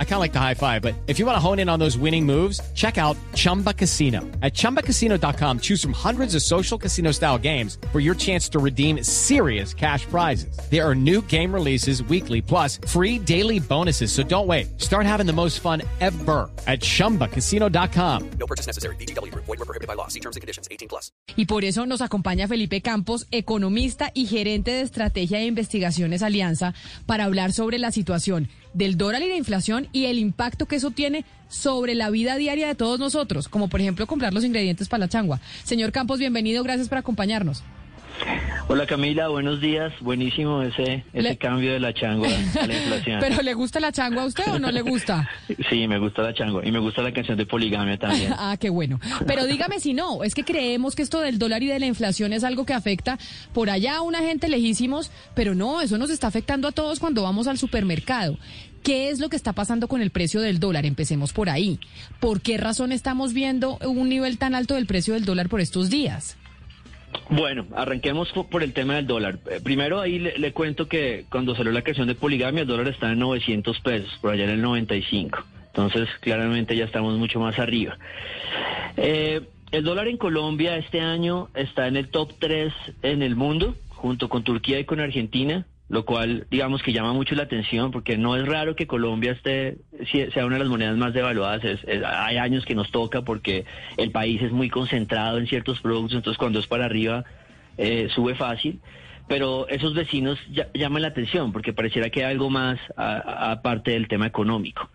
I kind of like the high five, but if you want to hone in on those winning moves, check out Chumba Casino. At ChumbaCasino.com, choose from hundreds of social casino style games for your chance to redeem serious cash prizes. There are new game releases weekly, plus free daily bonuses. So don't wait. Start having the most fun ever at ChumbaCasino.com. No purchase necessary. BGW. Void were prohibited by law. See terms and conditions. 18 plus. Y por eso nos acompaña Felipe Campos, economista y gerente de estrategia e investigaciones Alianza, para hablar sobre la situación del dólar y la inflación y el impacto que eso tiene sobre la vida diaria de todos nosotros, como por ejemplo comprar los ingredientes para la changua. Señor Campos, bienvenido, gracias por acompañarnos. Hola Camila, buenos días. Buenísimo ese, ese Le- cambio de la changua a la inflación. ¿Pero le gusta la changua a usted o no le gusta? Sí, me gusta la changua y me gusta la canción de poligamia también. Ah, qué bueno. Pero dígame si no, es que creemos que esto del dólar y de la inflación es algo que afecta por allá a una gente lejísimos, pero no, eso nos está afectando a todos cuando vamos al supermercado. ¿Qué es lo que está pasando con el precio del dólar? Empecemos por ahí. ¿Por qué razón estamos viendo un nivel tan alto del precio del dólar por estos días? Bueno, arranquemos po- por el tema del dólar. Eh, Primero ahí le, cuento que cuando salió la canción de poligamia el dólar está en 900 pesos, por allá en el 95. Entonces, claramente ya estamos mucho más arriba. Eh, el dólar en Colombia este año está en el top 3 en el mundo, junto con Turquía y con Argentina, lo cual digamos que llama mucho la atención porque no es raro que Colombia esté sea una de las monedas más devaluadas. Es- hay años que nos toca porque el país es muy concentrado en ciertos productos, entonces cuando es para arriba eh, sube fácil. Pero esos vecinos ya- llaman la atención porque pareciera que hay algo más aparte del tema económico.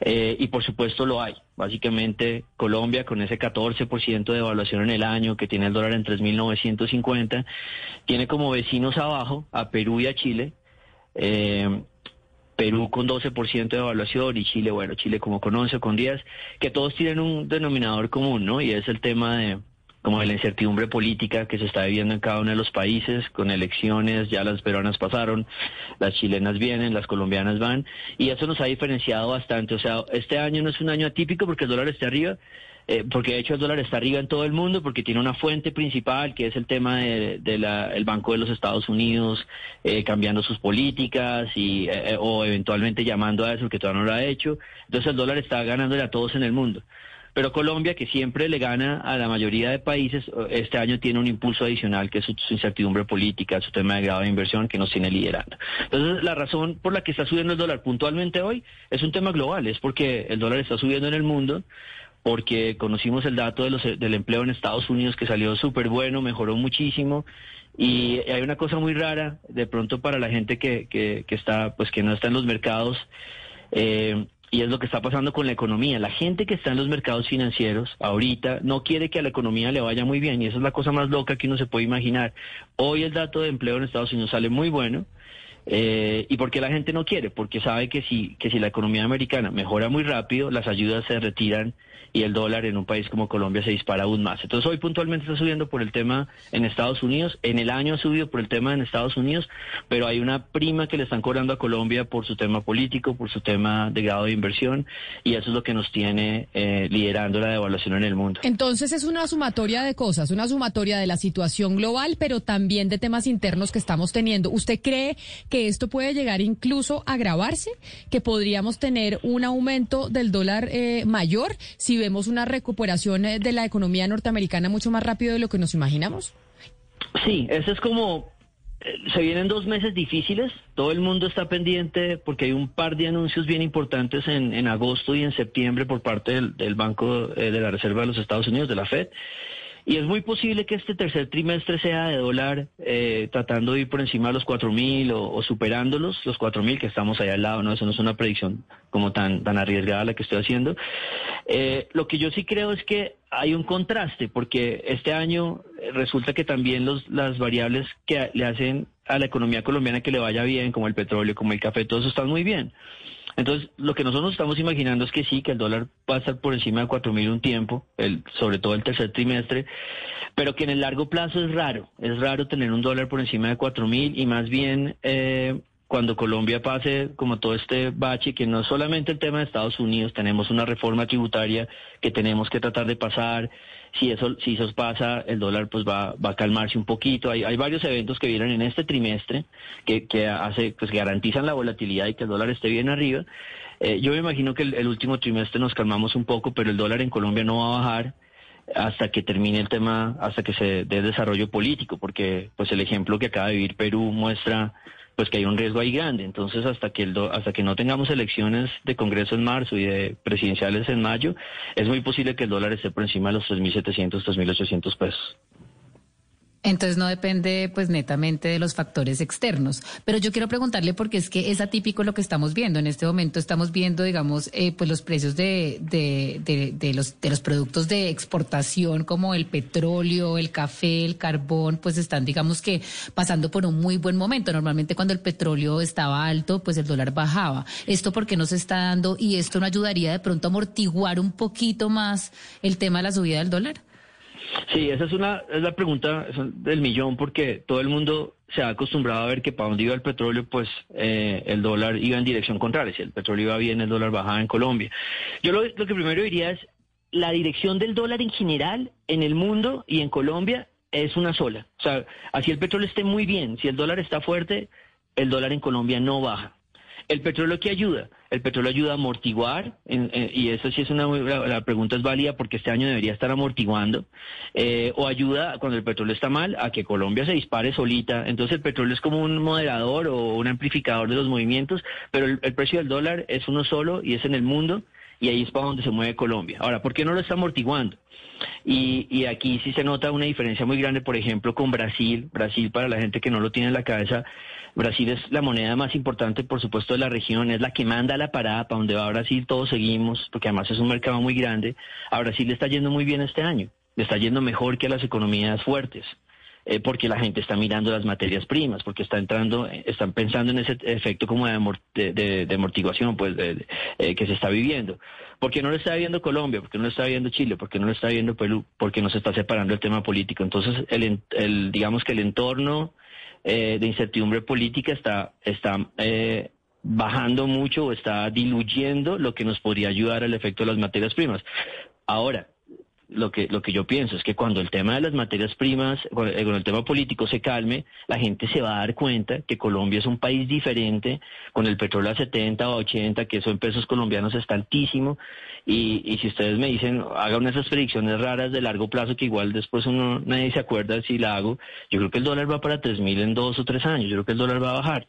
Eh, y por supuesto lo hay. Básicamente Colombia con ese 14% de evaluación en el año que tiene el dólar en 3.950, tiene como vecinos abajo a Perú y a Chile. Eh, Perú con 12% de evaluación y Chile, bueno, Chile como con 11 o con 10, que todos tienen un denominador común, ¿no? Y es el tema de como de la incertidumbre política que se está viviendo en cada uno de los países, con elecciones, ya las peruanas pasaron, las chilenas vienen, las colombianas van, y eso nos ha diferenciado bastante. O sea, este año no es un año atípico porque el dólar está arriba, eh, porque de hecho el dólar está arriba en todo el mundo, porque tiene una fuente principal que es el tema del de, el Banco de los Estados Unidos eh, cambiando sus políticas y eh, o eventualmente llamando a eso que todavía no lo ha hecho. Entonces el dólar está ganándole a todos en el mundo. Pero Colombia, que siempre le gana a la mayoría de países, este año tiene un impulso adicional que es su, su incertidumbre política, su tema de grado de inversión que nos tiene liderando. Entonces, la razón por la que está subiendo el dólar puntualmente hoy es un tema global, es porque el dólar está subiendo en el mundo, porque conocimos el dato de los, del empleo en Estados Unidos que salió súper bueno, mejoró muchísimo. Y hay una cosa muy rara, de pronto para la gente que, que, que está, pues que no está en los mercados, eh, y es lo que está pasando con la economía. La gente que está en los mercados financieros ahorita no quiere que a la economía le vaya muy bien y esa es la cosa más loca que uno se puede imaginar. Hoy el dato de empleo en Estados Unidos sale muy bueno. Eh, ¿Y por qué la gente no quiere? Porque sabe que si, que si la economía americana mejora muy rápido, las ayudas se retiran y el dólar en un país como Colombia se dispara aún más. Entonces hoy puntualmente está subiendo por el tema en Estados Unidos, en el año ha subido por el tema en Estados Unidos, pero hay una prima que le están cobrando a Colombia por su tema político, por su tema de grado de inversión y eso es lo que nos tiene eh, liderando la devaluación en el mundo. Entonces es una sumatoria de cosas, una sumatoria de la situación global, pero también de temas internos que estamos teniendo. ¿Usted cree que esto puede llegar incluso a agravarse? ¿Que podríamos tener un aumento del dólar eh, mayor si vemos una recuperación eh, de la economía norteamericana mucho más rápido de lo que nos imaginamos? Sí, eso es como, eh, se vienen dos meses difíciles, todo el mundo está pendiente porque hay un par de anuncios bien importantes en, en agosto y en septiembre por parte del, Banco eh, de la Reserva de los Estados Unidos, de la Fed. Y es muy posible que este tercer trimestre sea de dólar eh, tratando de ir por encima de los 4.000 o, o superándolos, los 4.000 que estamos ahí al lado, ¿no? Eso no es una predicción como tan, tan arriesgada la que estoy haciendo. Eh, lo que yo sí creo es que hay un contraste, porque este año eh, resulta que también los, las variables que le hacen a la economía colombiana que le vaya bien, como el petróleo, como el café, todo eso están muy bien. Entonces, lo que nosotros estamos imaginando es que sí, que el dólar va a estar por encima de 4.000 un tiempo, el, sobre todo el tercer trimestre, pero que en el largo plazo es raro, es raro tener un dólar por encima de 4.000 y más bien... Eh, cuando Colombia pase como todo este bache, que no es solamente el tema de Estados Unidos, tenemos una reforma tributaria que tenemos que tratar de pasar. Si eso, si eso pasa, el dólar pues va, va a calmarse un poquito. Hay, hay varios eventos que vienen en este trimestre que, que hace, pues garantizan la volatilidad y que el dólar esté bien arriba. Eh, yo me imagino que el, el último trimestre nos calmamos un poco, pero el dólar en Colombia no va a bajar hasta que termine el tema, hasta que se dé desarrollo político, porque pues el ejemplo que acaba de vivir Perú muestra pues que hay un riesgo ahí grande. Entonces, hasta que el hasta que no tengamos elecciones de Congreso en marzo y de presidenciales en mayo, es muy posible que el dólar esté por encima de los 3.700, 3.800 pesos. Entonces no depende pues netamente de los factores externos. Pero yo quiero preguntarle porque es que es atípico lo que estamos viendo. En este momento estamos viendo, digamos, eh, pues los precios de, de, de, de, los, de los productos de exportación como el petróleo, el café, el carbón, pues están, digamos que pasando por un muy buen momento. Normalmente cuando el petróleo estaba alto, pues el dólar bajaba. ¿Esto por qué no se está dando y esto no ayudaría de pronto a amortiguar un poquito más el tema de la subida del dólar? Sí, esa es una es la pregunta del millón porque todo el mundo se ha acostumbrado a ver que para donde iba el petróleo, pues eh, el dólar iba en dirección contraria. Si el petróleo iba bien, el dólar bajaba en Colombia. Yo lo, lo que primero diría es la dirección del dólar en general en el mundo y en Colombia es una sola. O sea, así el petróleo esté muy bien, si el dólar está fuerte, el dólar en Colombia no baja. El petróleo que ayuda, el petróleo ayuda a amortiguar, y eso sí es una, la, pregunta es válida porque este año debería estar amortiguando, eh, o ayuda cuando el petróleo está mal a que Colombia se dispare solita. Entonces el petróleo es como un moderador o un amplificador de los movimientos, pero el precio del dólar es uno solo y es en el mundo y ahí es para donde se mueve Colombia. Ahora, ¿por qué no lo está amortiguando? Y, y, aquí sí se nota una diferencia muy grande, por ejemplo, con Brasil. Brasil, para la gente que no lo tiene en la cabeza, Brasil es la moneda más importante, por supuesto, de la región, es la que manda la parada, para donde va Brasil todos seguimos, porque además es un mercado muy grande. A Brasil le está yendo muy bien este año, le está yendo mejor que a las economías fuertes. Eh, porque la gente está mirando las materias primas, porque está entrando, eh, están pensando en ese efecto como de, de amortiguación pues de, eh, que se está viviendo. Porque no lo está viendo Colombia, porque no lo está viendo Chile, porque no lo está viendo Perú, porque no se está separando el tema político. Entonces, el, el digamos que el entorno eh, de incertidumbre política está, está eh, bajando mucho o está diluyendo lo que nos podría ayudar al efecto de las materias primas. Ahora, lo que, lo que yo pienso es que cuando el tema de las materias primas, cuando el tema político se calme, la gente se va a dar cuenta que Colombia es un país diferente, con el petróleo a 70 o 80, que eso en pesos colombianos está altísimo, y, y si ustedes me dicen, hagan esas predicciones raras de largo plazo, que igual después uno nadie se acuerda si la hago, yo creo que el dólar va para 3.000 en dos o tres años, yo creo que el dólar va a bajar.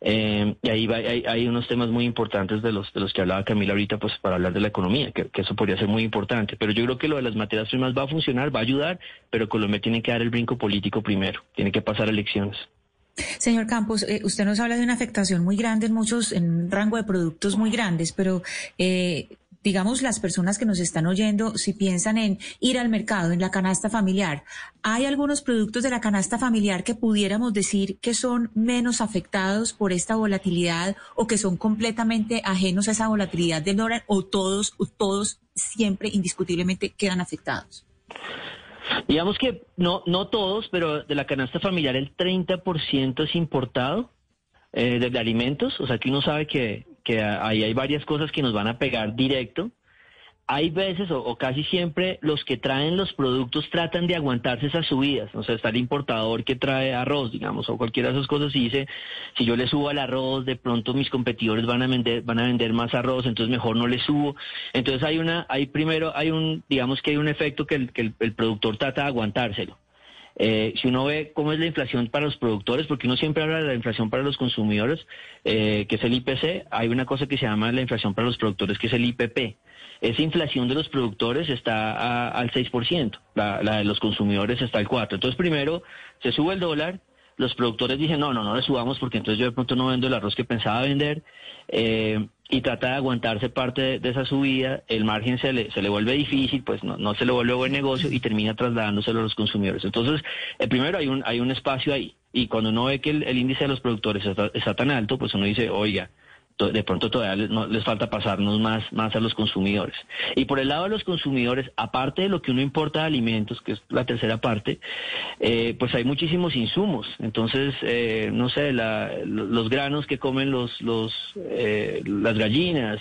Eh, y ahí va, hay, hay, unos temas muy importantes de los de los que hablaba Camila ahorita, pues para hablar de la economía, que, que, eso podría ser muy importante. Pero yo creo que lo de las materias primas va a funcionar, va a ayudar, pero Colombia tiene que dar el brinco político primero, tiene que pasar elecciones. Señor Campos, eh, usted nos habla de una afectación muy grande en muchos, en un rango de productos muy grandes, pero eh, digamos, las personas que nos están oyendo, si piensan en ir al mercado, en la canasta familiar, ¿hay algunos productos de la canasta familiar que pudiéramos decir que son menos afectados por esta volatilidad o que son completamente ajenos a esa volatilidad del dólar o todos, todos siempre indiscutiblemente quedan afectados? Digamos que no, no todos, pero de la canasta familiar el 30% es importado eh, de, de alimentos, o sea que uno sabe que que ahí hay varias cosas que nos van a pegar directo. Hay veces o, casi siempre los que traen los productos tratan de aguantarse esas subidas. O sea, está el importador que trae arroz, digamos, o cualquiera de esas cosas y dice, si yo le subo al arroz, de pronto mis competidores van a vender, van a vender más arroz, entonces mejor no le subo. Entonces hay una, hay primero, hay un, digamos que hay un efecto que el, que el productor trata de aguantárselo. Eh, si uno ve cómo es la inflación para los productores, porque uno siempre habla de la inflación para los consumidores, eh, que es el IPC, hay una cosa que se llama la inflación para los productores, que es el IPP. Esa inflación de los productores está al 6%, la, la de los consumidores está al 4%. Entonces, primero, se sube el dólar, los productores dicen, no, no, no le subamos porque entonces yo de pronto no vendo el arroz que pensaba vender. Eh, y trata de aguantarse parte de, esa subida, el margen se le, se le vuelve difícil, pues no, no se le vuelve buen negocio y termina trasladándoselo a los consumidores. Entonces, eh, primero hay un, hay un espacio ahí y cuando uno ve que el, índice de los productores está, tan alto, pues uno dice, oiga, de pronto todavía les, no, les falta pasarnos más, más a los consumidores. Y por el lado de los consumidores, aparte de lo que uno importa de alimentos, que es la tercera parte, eh, pues hay muchísimos insumos. Entonces, eh, no sé, la, los granos que comen los, los, eh, las gallinas,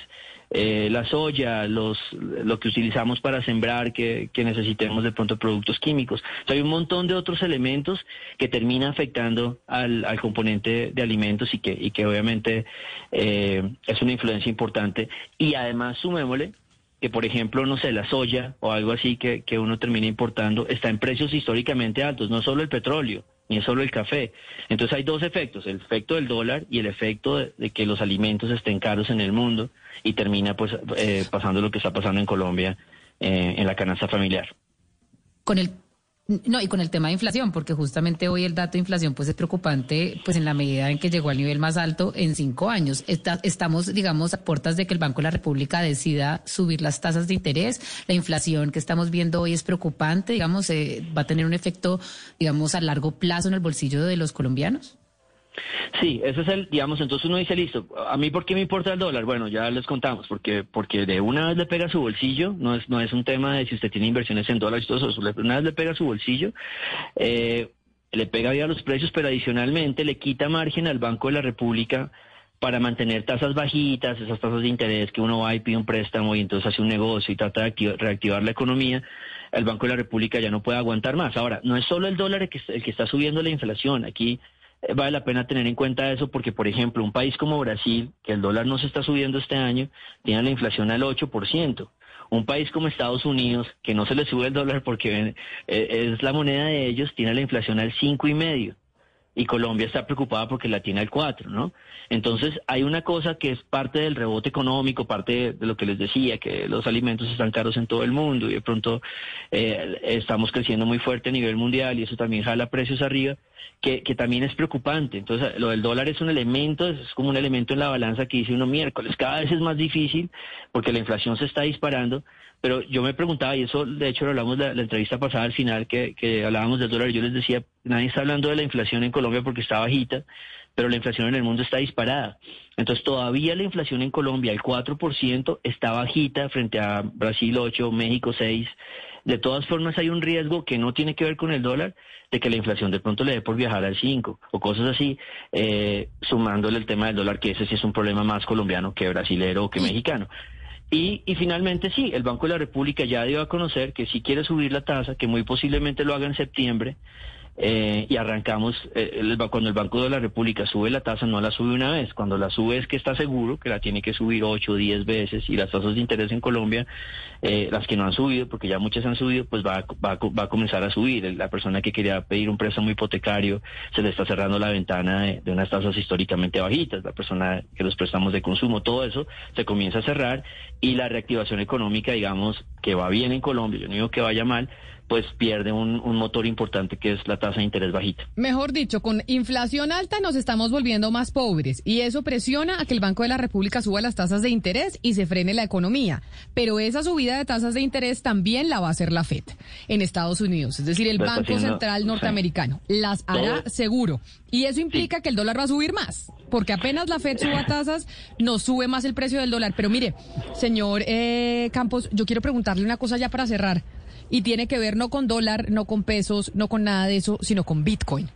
eh, la soya, los, lo que utilizamos para sembrar, que, que necesitemos de pronto productos químicos. hay un montón de otros elementos que termina afectando al, al componente de alimentos y que, y que obviamente eh, es una influencia importante. Y además sumémosle que por ejemplo, no sé, la soya o algo así que, que uno termina importando está en precios históricamente altos, no solo el petróleo, ni es solo el café. Entonces hay dos efectos, el efecto del dólar y el efecto de, que los alimentos estén caros en el mundo y termina pues eh, pasando lo que está pasando en Colombia eh, en la canasta familiar. Con el no, y con el tema de inflación, porque justamente hoy el dato de inflación pues es preocupante, pues en la medida en que llegó al nivel más alto en cinco años. estamos, digamos, a puertas de que el Banco de la República decida subir las tasas de interés. La inflación que estamos viendo hoy es preocupante, digamos, eh, va a tener un efecto, digamos, a largo plazo en el bolsillo de los colombianos. Sí, ese es el, digamos, entonces uno dice, listo, ¿a mí por qué me importa el dólar? Bueno, ya les contamos, porque porque de una vez le pega su bolsillo, no es no es un tema de si usted tiene inversiones en dólares y todo eso, una vez le pega su bolsillo, eh, le pega a los precios, pero adicionalmente le quita margen al Banco de la República para mantener tasas bajitas, esas tasas de interés que uno va y pide un préstamo y entonces hace un negocio y trata de reactivar la economía, el Banco de la República ya no puede aguantar más. Ahora, no es solo el dólar el que, el que está subiendo la inflación, aquí vale la pena tener en cuenta eso porque, por ejemplo, un país como Brasil, que el dólar no se está subiendo este año, tiene la inflación al 8%. Un país como Estados Unidos, que no se le sube el dólar porque eh, es la moneda de ellos, tiene la inflación al 5,5% y Colombia está preocupada porque la tiene al 4, ¿no? Entonces hay una cosa que es parte del rebote económico, parte de lo que les decía, que los alimentos están caros en todo el mundo y de pronto eh, estamos creciendo muy fuerte a nivel mundial y eso también jala precios arriba, que, que también es preocupante. Entonces lo del dólar es un elemento, es como un elemento en la balanza que dice uno miércoles, cada vez es más difícil porque la inflación se está disparando, pero yo me preguntaba, y eso de hecho lo hablamos la, la entrevista pasada al final, que, que hablábamos del dólar, yo les decía, nadie está hablando de la inflación en Colombia porque está bajita, pero la inflación en el mundo está disparada. Entonces todavía la inflación en Colombia, el 4%, está bajita frente a Brasil 8, México 6. De todas formas hay un riesgo que no tiene que ver con el dólar, de que la inflación de pronto le dé por viajar al 5 o cosas así, eh, sumándole el tema del dólar, que ese sí es un problema más colombiano que brasilero o que mexicano. Y, finalmente sí, el Banco de la República ya dio a conocer que si quiere subir la tasa, que muy posiblemente lo haga en septiembre, eh, y arrancamos, eh, cuando el Banco de la República sube la tasa, no la sube una vez, cuando la sube es que está seguro que la tiene que subir 8 o 10 veces. Y las tasas de interés en Colombia, eh, las que no han subido, porque ya muchas han subido, pues va, va, va a comenzar a subir. La persona que quería pedir un préstamo hipotecario se le está cerrando la ventana de, de unas tasas históricamente bajitas, la persona que los préstamos de consumo, todo eso se comienza a cerrar. Y la reactivación económica, digamos, que va bien en Colombia, yo no digo que vaya mal, pues pierde un, motor importante que es la tasa de interés bajita. Mejor dicho, con inflación alta nos estamos volviendo más pobres y eso presiona a que el Banco de la República suba las tasas de interés y se frene la economía. Pero esa subida de tasas de interés también la va a hacer la FED en Estados Unidos, es decir, el Banco Central Norteamericano. Las hará seguro. Y eso implica que el dólar va a subir más, porque apenas la FED suba tasas, nos sube más el precio del dólar. Pero mire, señor eh, Campos, yo quiero preguntarle una cosa ya para cerrar y tiene que ver no con dólar, no con pesos, no con nada de eso, sino con Bitcoin.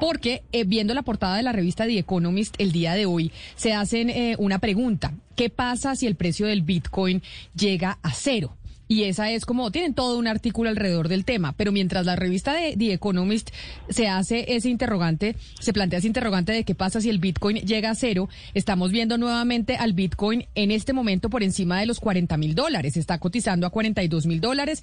Porque eh, viendo la portada de la revista The Economist el día de hoy, se hacen eh, una pregunta. ¿Qué pasa si el precio del Bitcoin llega a cero? Y esa es como, tienen todo un artículo alrededor del tema, pero mientras la revista de The Economist se hace ese interrogante, se plantea ese interrogante de qué pasa si el Bitcoin llega a cero, estamos viendo nuevamente al Bitcoin en este momento por encima de los 40 mil dólares, está cotizando a 42 mil dólares,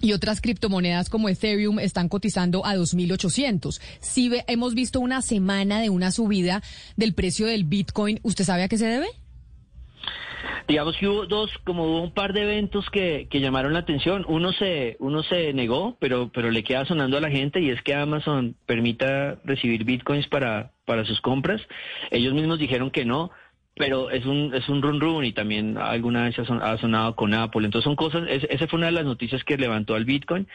y otras criptomonedas como Ethereum están cotizando a 2.800. Si hemos visto una semana de una subida del precio del Bitcoin, ¿usted sabe a qué se debe? Digamos que hubo dos, como hubo un par de eventos que, que llamaron la atención. Uno se, uno se negó, pero, pero le queda sonando a la gente y es que Amazon permita recibir bitcoins para, para sus compras. Ellos mismos dijeron que no pero es un es un run run y también alguna vez ha sonado con Apple. Entonces son cosas, esa fue una de las noticias que levantó al Bitcoin.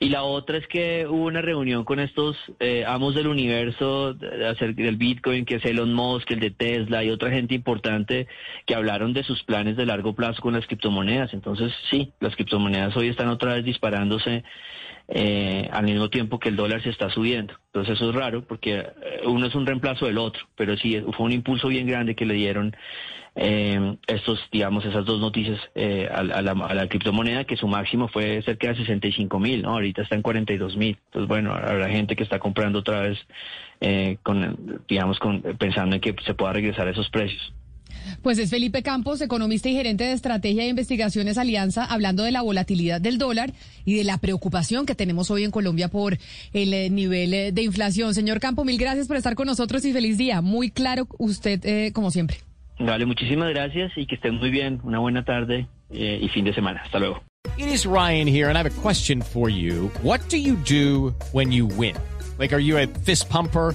Y la otra es que hubo una reunión con estos eh, amos del universo acerca del Bitcoin, que es Elon Musk, el de Tesla y otra gente importante que hablaron de sus planes de largo plazo con las criptomonedas. Entonces sí, las criptomonedas hoy están otra vez disparándose eh, al mismo tiempo que el dólar se está subiendo. Entonces eso es raro porque eh, uno es un reemplazo del otro, pero sí fue un impulso bien grande que le dieron eh, estos, digamos, esas dos noticias eh, a, la, criptomoneda, que su máximo fue cerca de 65 mil, ¿no? Ahorita está en 42 mil. Entonces, bueno, habrá gente que está comprando otra vez, eh, con, digamos, con, pensando en que se pueda regresar a esos precios. Pues es Felipe Campos, economista y gerente de estrategia e investigaciones Alianza, hablando de la volatilidad del dólar y de la preocupación que tenemos hoy en Colombia por el eh, nivel eh, de inflación. Señor Campo, mil gracias por estar con nosotros y feliz día. Muy claro usted, eh, como siempre. Vale, muchísimas gracias y que estén muy bien. Una buena tarde y fin de semana. Hasta luego. It is Ryan here and I have a question for you. What do you do when you win? Like, are you a fist pumper?